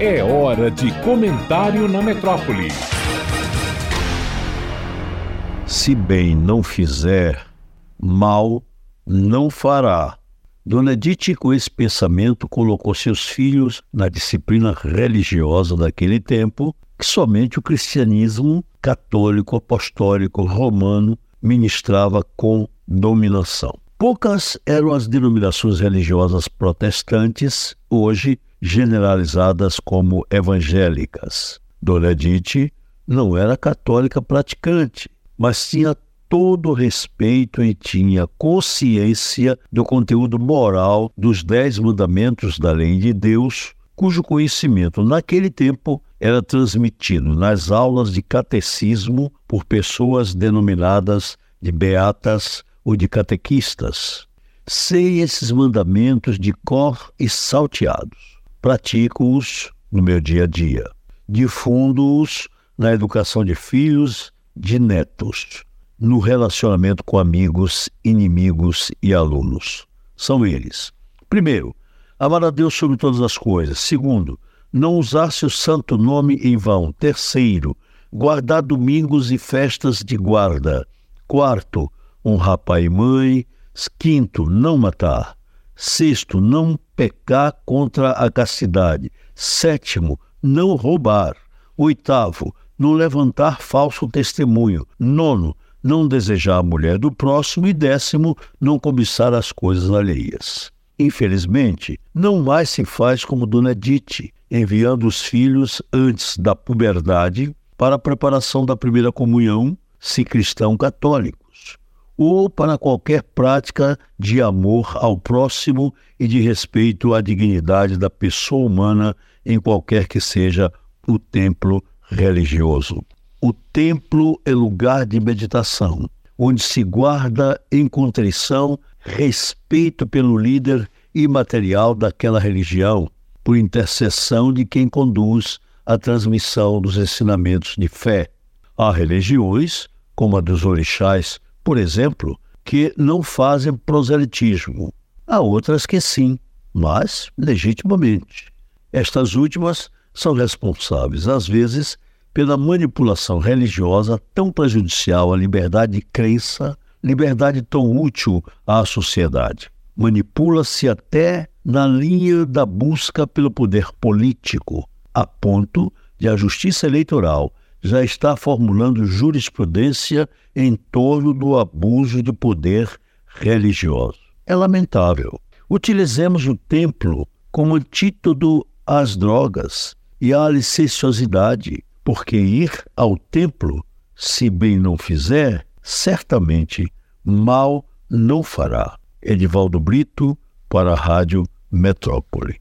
É hora de comentário na metrópole. Se bem não fizer, mal não fará. Dona Edith, com esse pensamento, colocou seus filhos na disciplina religiosa daquele tempo, que somente o cristianismo católico apostólico romano ministrava com dominação. Poucas eram as denominações religiosas protestantes, hoje generalizadas como evangélicas. Dona não era católica praticante, mas tinha todo respeito e tinha consciência do conteúdo moral dos dez mandamentos da lei de Deus, cujo conhecimento naquele tempo era transmitido nas aulas de catecismo por pessoas denominadas de beatas ou de catequistas. Sei esses mandamentos de cor e salteados pratico-os no meu dia a dia. Difundo-os na educação de filhos, de netos, no relacionamento com amigos, inimigos e alunos. São eles: primeiro, amar a Deus sobre todas as coisas. Segundo, não usar seu santo nome em vão. Terceiro, guardar domingos e festas de guarda. Quarto, honrar pai e mãe. Quinto, não matar. Sexto, não pecar contra a castidade. Sétimo, não roubar. Oitavo, não levantar falso testemunho. Nono, não desejar a mulher do próximo. E décimo, não cobiçar as coisas alheias. Infelizmente, não mais se faz como Dona Edith, enviando os filhos antes da puberdade para a preparação da primeira comunhão, se cristão católico ou para qualquer prática de amor ao próximo e de respeito à dignidade da pessoa humana em qualquer que seja o templo religioso. O templo é lugar de meditação, onde se guarda em contrição respeito pelo líder imaterial daquela religião, por intercessão de quem conduz a transmissão dos ensinamentos de fé. Há religiões, como a dos orixás, por exemplo, que não fazem proselitismo. Há outras que sim, mas legitimamente. Estas últimas são responsáveis, às vezes, pela manipulação religiosa tão prejudicial à liberdade de crença, liberdade tão útil à sociedade. Manipula-se até na linha da busca pelo poder político, a ponto de a justiça eleitoral já está formulando jurisprudência em torno do abuso de poder religioso. É lamentável. Utilizemos o templo como antídoto às drogas e à licenciosidade, porque ir ao templo, se bem não fizer, certamente mal não fará. Edivaldo Brito, para a Rádio Metrópole.